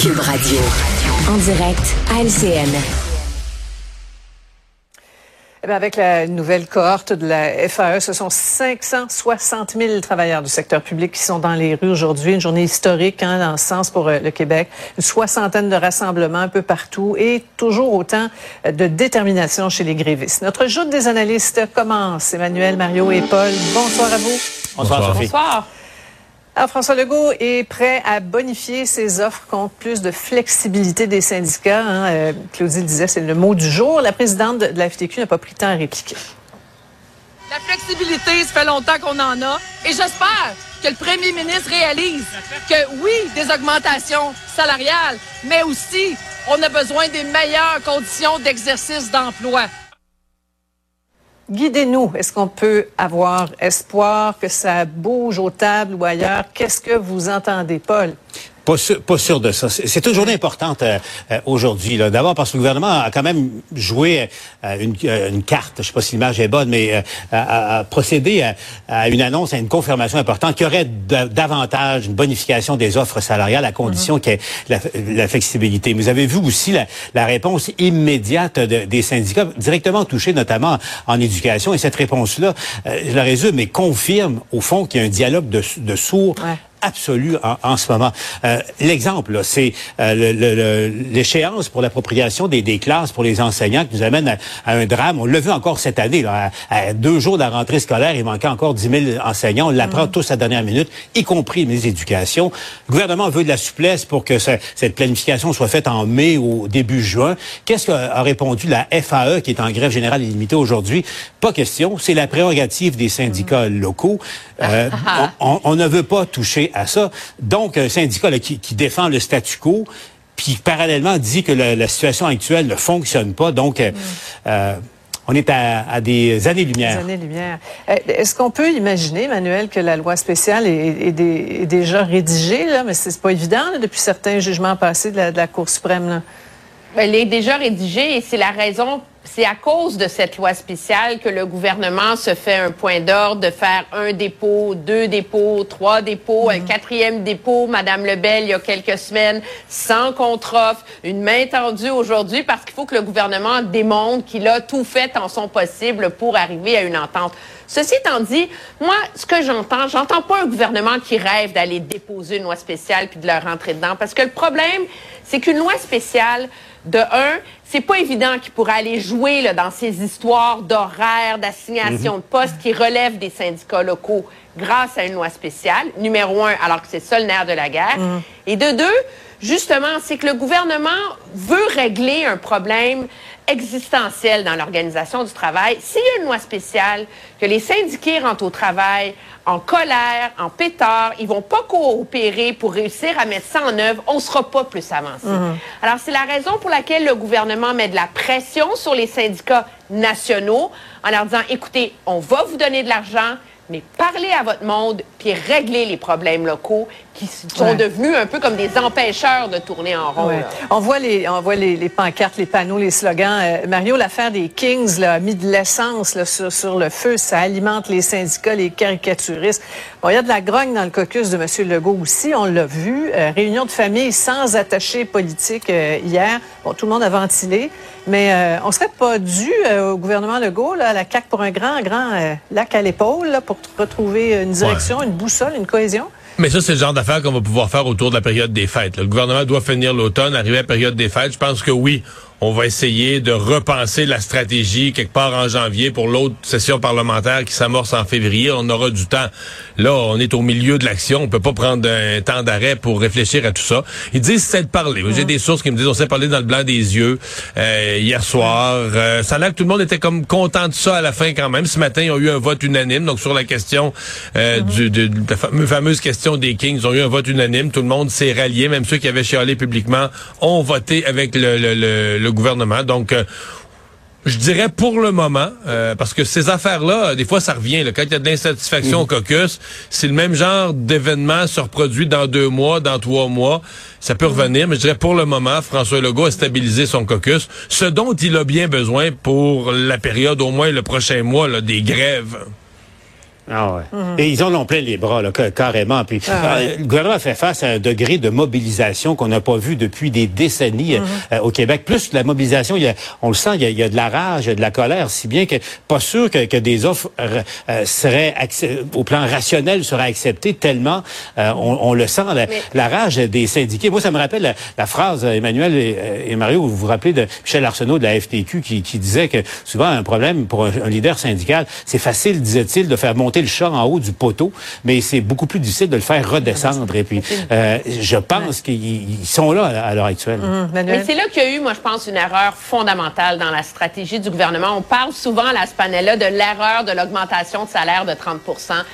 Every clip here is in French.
Cube Radio. En direct à LCN. Eh avec la nouvelle cohorte de la FAE, ce sont 560 000 travailleurs du secteur public qui sont dans les rues aujourd'hui. Une journée historique hein, dans ce sens pour euh, le Québec. Une soixantaine de rassemblements un peu partout et toujours autant de détermination chez les grévistes. Notre joute des analystes commence. Emmanuel, Mario et Paul, bonsoir à vous. Bonsoir. Bonsoir. Alors, François Legault est prêt à bonifier ses offres contre plus de flexibilité des syndicats. Hein. Euh, Claudie disait, c'est le mot du jour. La présidente de la FTQ n'a pas pris le temps à répliquer. La flexibilité, ça fait longtemps qu'on en a. Et j'espère que le premier ministre réalise que oui, des augmentations salariales, mais aussi on a besoin des meilleures conditions d'exercice d'emploi. Guidez-nous. Est-ce qu'on peut avoir espoir que ça bouge aux tables ou ailleurs? Qu'est-ce que vous entendez, Paul? Pas sûr, pas sûr de ça. C'est une journée importante euh, euh, aujourd'hui. D'abord parce que le gouvernement a quand même joué euh, une, une, carte, je sais pas si l'image est bonne, mais a, procédé à, une annonce, à une confirmation importante qui aurait davantage une bonification des offres salariales à condition mm-hmm. qu'il y ait la, la, flexibilité. Vous avez vu aussi la, la réponse immédiate de, des syndicats directement touchés, notamment en éducation. Et cette réponse-là, je la résume, mais confirme au fond qu'il y a un dialogue de, de sourds absolue en, ce moment. Euh, l'exemple, c'est euh, l'échéance pour l'appropriation des, des, classes pour les enseignants qui nous amène à, un drame. On l'a vu encore cette année. Là, à, deux jours de la rentrée scolaire, il manquait encore 10 000 enseignants. On l'apprend mm. tous à la dernière minute, y compris les éducations. Le gouvernement veut de la souplesse pour que cette planification soit faite en mai ou début juin. Qu'est-ce qu'a répondu la FAE, qui est en grève générale illimitée aujourd'hui? Pas question. C'est la prérogative des syndicats mm. locaux. Euh, on, on ne veut pas toucher à ça. Donc, un syndicat qui, défend le statu quo, puis parallèlement dit que la, situation actuelle ne fonctionne pas. Donc, euh, mm. euh, on est à, des années-lumière. Des années-lumière. Euh, est-ce qu'on peut imaginer, Emmanuel, que la loi spéciale est, déjà rédigée, là, mais c'est pas évident depuis certains jugements passés de la, Cour suprême? Elle est déjà rédigée et c'est la raison c'est à cause de cette loi spéciale que le gouvernement se fait un point d'ordre de faire un dépôt, deux dépôts, trois dépôts, un mhm. quatrième dépôt, Madame Lebel, il y a quelques semaines, sans contre-offre, une main tendue aujourd'hui parce qu'il faut que le gouvernement démontre qu'il a tout fait en son possible pour arriver à une entente. Ceci étant dit, moi, ce que j'entends, j'entends pas un gouvernement qui rêve d'aller déposer une loi spéciale puis de leur rentrer dedans parce que le problème, c'est qu'une loi spéciale, de un, c'est pas évident qu'il pourrait aller jouer là, dans ces histoires d'horaires, d'assignation mhm. de postes qui relèvent des syndicats locaux grâce à une loi spéciale, numéro un, alors que c'est ça le nerf de la guerre. Mhm. Et de deux, justement, c'est que le gouvernement veut régler un problème existentiel dans l'organisation du travail. S'il y a une loi spéciale, que les syndiqués rentrent au travail en colère, en pétard, ils vont pas coopérer pour réussir à mettre ça en œuvre, on sera pas plus avancé. Mhm. Alors, c'est la raison pour laquelle le gouvernement met de la pression sur les syndicats nationaux en leur disant, écoutez, on va vous donner de l'argent, mais parlez à votre monde puis réglez les problèmes locaux qui sont devenus un peu comme des empêcheurs de tourner en rond. On voit les on voit les, pancartes, les panneaux, les slogans. Euh, Mario, l'affaire des Kings là, a mis de l'essence sur, sur, le feu. Ça alimente les syndicats, les caricaturistes. Bon, il y a de la grogne dans le caucus de M. Legault aussi. On l'a vu. Euh, réunion de famille sans attaché politique euh, hier. Bon, tout le monde a ventilé. Mais on serait pas dû au gouvernement Legault, là, à la CAQ pour un grand, grand lac à l'épaule, pour retrouver une direction, une boussole, une cohésion? Mais ça, c'est le genre d'affaires qu'on va pouvoir faire autour de la période des fêtes. Le gouvernement doit finir l'automne, arriver à la période des fêtes. Je pense que oui, on va essayer de repenser la stratégie quelque part en janvier pour l'autre session parlementaire qui s'amorce en février. On aura du temps. Là, on est au milieu de l'action. On peut pas prendre un temps d'arrêt pour réfléchir à tout ça. Ils disent c'est de parler. J'ai des sources qui me disent on s'est parlé dans le blanc des yeux euh, hier soir. Euh, ça a l'air que tout le monde était comme content de ça à la fin quand même. Ce matin, ils ont eu un vote unanime. Donc sur la question euh, du, de, la fameuse question des Kings, ils ont eu un vote unanime. Tout le monde s'est rallié. Même ceux qui avaient chialé publiquement ont voté avec le, le, le le gouvernement. Donc, euh, je dirais pour le moment, euh, parce que ces affaires-là, des fois, ça revient. Là, quand il y a de l'insatisfaction au caucus, c'est le même genre d'événement se reproduit dans deux mois, dans trois mois. Ça peut revenir, mais je dirais pour le moment, François Legault a stabilisé son caucus, ce dont il a bien besoin pour la période, au moins le prochain mois, là, des grèves. Ah ouais. Et ils en ont plein les bras, là, ca- carrément. Puis, euh, le gouvernement fait face à un degré de mobilisation qu'on n'a pas vu depuis des décennies euh, euh, au Québec. Plus la mobilisation, il y a, on le sent, il y, a, il y a de la rage, il y a de la colère, si bien que pas sûr que, que des offres euh, euh, seraient, au plan rationnel, seraient acceptées tellement euh, on, on le sent, la, Mais- la rage des syndiqués. Moi, ça me rappelle la, la phrase, Emmanuel et, et Mario, vous vous rappelez de Michel Arsenault de la FTQ qui, qui disait que souvent un problème pour un, un leader syndical, c'est facile, disait-il, de faire monter le chat en haut du poteau, mais c'est beaucoup plus difficile de le faire redescendre. Et puis, euh, je pense qu'ils ils sont là à, l'heure actuelle. Hum? Mais c'est là qu'il y a eu, moi, je pense, une erreur fondamentale dans la stratégie du gouvernement. On parle souvent à la Spanella de l'erreur de l'augmentation de salaire de 30 Ça,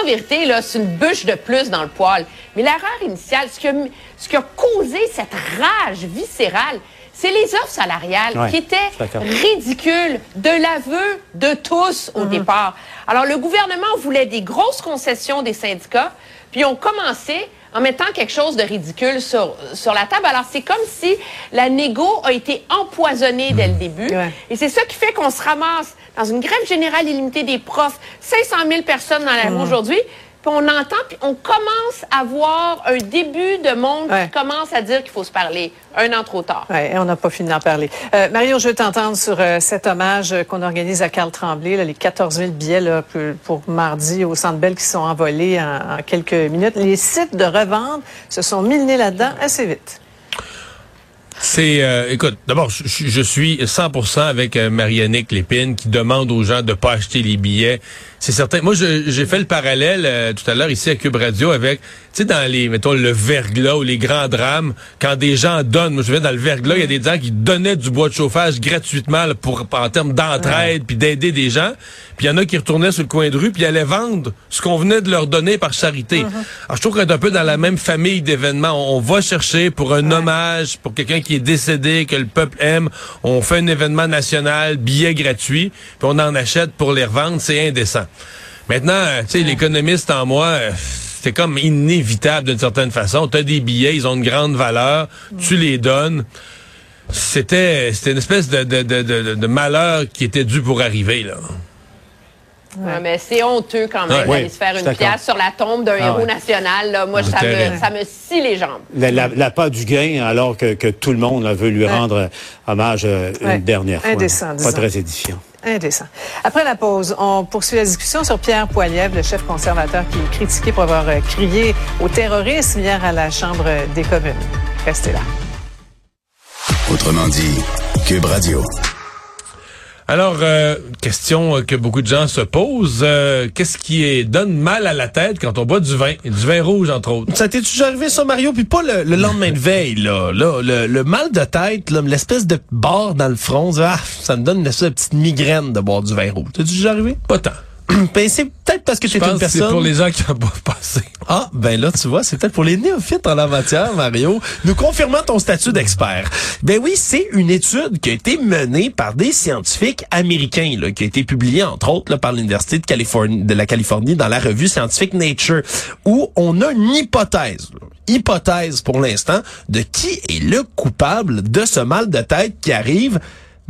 en vérité, là, c'est une bûche de plus dans le poil. Mais l'erreur initiale, ce qui, a, ce qui a causé cette rage viscérale, c'est les offres salariales Ouais, qui étaient ridicules de l'aveu de tous au départ. Alors, le gouvernement voulait des grosses concessions des syndicats, puis on commençait en mettant quelque chose de ridicule sur, sur la table. Alors, c'est comme si la négo a été empoisonnée dès le début. Ouais. Et c'est ça qui fait qu'on se ramasse dans une grève générale illimitée des profs, 500 000 personnes dans la rue aujourd'hui, puis on entend, puis on commence à voir un début de monde Ouais. qui commence à dire qu'il faut se parler un an trop tard. Ouais, on n'a pas fini d'en parler. Euh, Mario, je veux t'entendre sur euh, cet hommage euh, qu'on organise à Carl Tremblay, là, les 14 000 billets là, pour, pour mardi au Centre Bell qui sont envolés en, en quelques minutes. Les sites de revente se sont mis le nez là-dedans assez vite. C'est, euh, écoute, d'abord, je, suis 100% avec euh, Marianique Lépine qui demande aux gens de pas acheter les billets. C'est certain. Moi, je- j'ai fait le parallèle euh, tout à l'heure ici à Cube Radio avec, tu sais, dans les, mettons, le verglas ou les grands drames, quand des gens donnent. Moi, je vais dans le verglas, il y a des gens qui donnaient du bois de chauffage gratuitement là, pour en termes d'entraide puis d'aider des gens. Puis il y en a qui retournaient sur le coin de rue puis allaient vendre ce qu'on venait de leur donner par charité. Alors, je trouve qu'on est un peu dans la même famille d'événements. On, on va chercher pour un hommage, pour quelqu'un qui est décédé, que le peuple aime. On fait un événement national, billet gratuit, puis on en achète pour les revendre. C'est indécent. Maintenant, euh, tu sais, l'économiste en moi... euh, c'est comme inévitable d'une certaine façon. Tu as des billets, ils ont une grande valeur, tu les donnes. C'était c'était une espèce de, de, de, de, de malheur qui était dû pour arriver. là. Ouais, mais c'est honteux quand même Ouais. d'aller se faire une pièce sur la tombe d'un Ah héros ouais. national. Là. Moi, ça me, ça me scie les jambes. La, la, la part du gain, alors que, que tout le monde là, veut lui rendre euh, hommage euh, une dernière fois. Indécent, Pas très édifiant. Indécent. Après la pause, on poursuit la discussion sur Pierre Poilievre, le chef conservateur qui est critiqué pour avoir euh, crié au terrorisme hier à la Chambre des communes. Restez là. Autrement dit, Cube Radio. Alors, euh, question euh, que beaucoup de gens se posent. euh, Qu'est-ce qui est, donne mal à la tête quand on boit du vin? Et du vin rouge, entre autres? Ça t'est déjà arrivé ça, Mario? Puis pas le, le lendemain de veille, là. là le, le mal de tête, l'espèce de barre dans le front, ah, ça me donne une espèce de petite migraine de boire du vin rouge. T'es déjà arrivé? Pas tant. ben, c'est peut-être parce que t'es pense une que c'est personne... pour les gens qui en boivent pas assez. Ah, ben là, tu vois, c'est peut-être pour les néophytes en la matière, Mario. Nous confirmons ton statut d'expert. Ben oui, c'est une étude qui a été menée par des scientifiques américains, là, qui a été publiée, entre autres, là, par l'Université de, Californie, de la Californie dans la revue scientifique Nature, où on a une hypothèse, là, hypothèse pour l'instant, de qui est le coupable de ce mal de tête qui arrive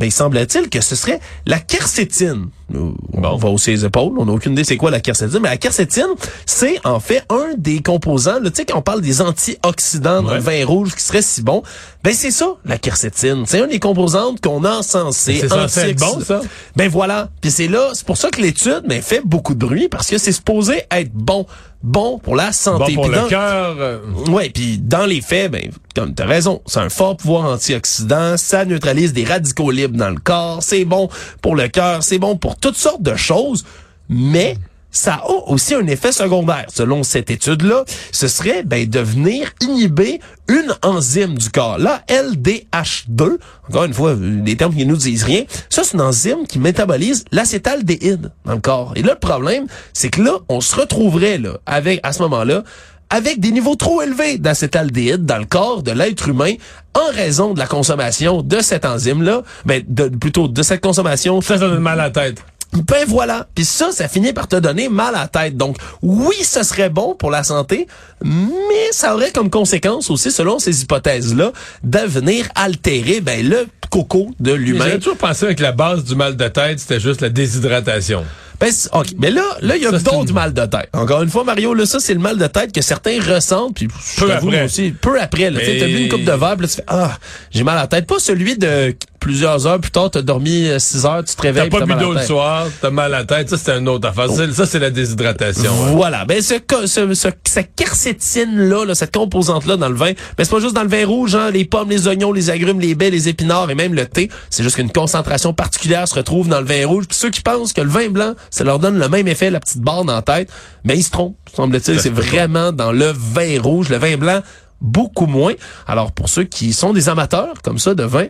ben, il semble-t-il que ce serait la quercétine. On va hausser les épaules, on n'a aucune idée c'est quoi la quercétine, mais la quercétine, c'est en fait un des composants, tu sais, quand on parle des antioxydants dans Ouais. le vin rouge qui serait si bon, ben c'est ça, la quercétine. C'est un des composantes qu'on a encensé. C'est censé bon, ça? Ben voilà. Puis c'est là, c'est pour ça que l'étude ben, fait beaucoup de bruit, parce que c'est supposé être bon. Bon pour la Bon santé. pour Puis le cœur. euh, Ouais, puis dans les faits, ben t'as raison, c'est un fort pouvoir antioxydant, ça neutralise des radicaux libres dans le corps, c'est bon pour le cœur, c'est bon pour toutes sortes de choses, mais ça a aussi un effet secondaire. Selon cette étude-là, ce serait ben, de venir inhiber une enzyme du corps. La LDH2, encore une fois, des termes qui nous disent rien, ça c'est une enzyme qui métabolise l'acétaldéhyde dans le corps. Et là, le problème, c'est que là, on se retrouverait là, avec, à ce moment-là, avec des niveaux trop élevés d'acétaldéhyde dans le corps de l'être humain en raison de la consommation de cette enzyme-là, ben, de, plutôt de cette consommation Ça, ça donne mal à la tête. ben voilà. Puis ça, ça finit par te donner mal à la tête. Donc, oui, ce serait bon pour la santé, mais ça aurait comme conséquence aussi, selon ces hypothèses-là, de venir altérer ben, le coco de l'humain. J'ai toujours pensé que la base du mal de tête, c'était juste la déshydratation. Ben, c'est- OK. Mais là, là, il y a d'autres mal de tête. Encore une fois, Mario, là, ça, c'est le mal de tête que certains ressentent, puis je Peu après. aussi, peu après, là. Tu sais, Mais- T'as bu une coupe de verre, puis là, tu fais, ah, j'ai mal à la tête. Pas celui de plusieurs heures plus tard, t'as dormi 6 heures, tu te réveilles, T'as pas bu d'eau le soir, t'as mal à la tête, ça c'est une autre affaire. Ça, Ça, c'est la déshydratation. ouais. Voilà. Ben, ce, ce, ce- cette quercétine-là, là, cette composante-là dans le vin, ben, c'est pas juste dans le vin rouge, hein, les pommes, les oignons, les agrumes, les baies, les épinards et même le thé. C'est juste qu'une concentration particulière se retrouve dans le vin rouge. Puis ceux qui pensent que le vin blanc, ça leur donne le même effet, la petite barre dans la tête, mais ils se trompent, semble-t-il. C'est vraiment dans le vin rouge. Le vin blanc, beaucoup moins. Alors, pour ceux qui sont des amateurs, comme ça, de vin,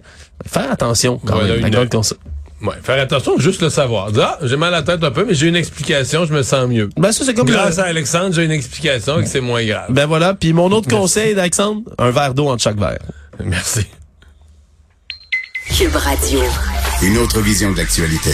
faire attention quand Voilà même. une- comme ça. Ouais, faire attention, juste le savoir. Ah, j'ai mal à la tête un peu, mais j'ai une explication, je me sens mieux. Ben, ça, c'est comme le- Grâce à Alexandre, j'ai une explication et que c'est moins grave. Ben voilà. Puis mon autre conseil d'Alexandre, un verre d'eau entre chaque verre. Merci. Cube Radio. Une autre vision de l'actualité.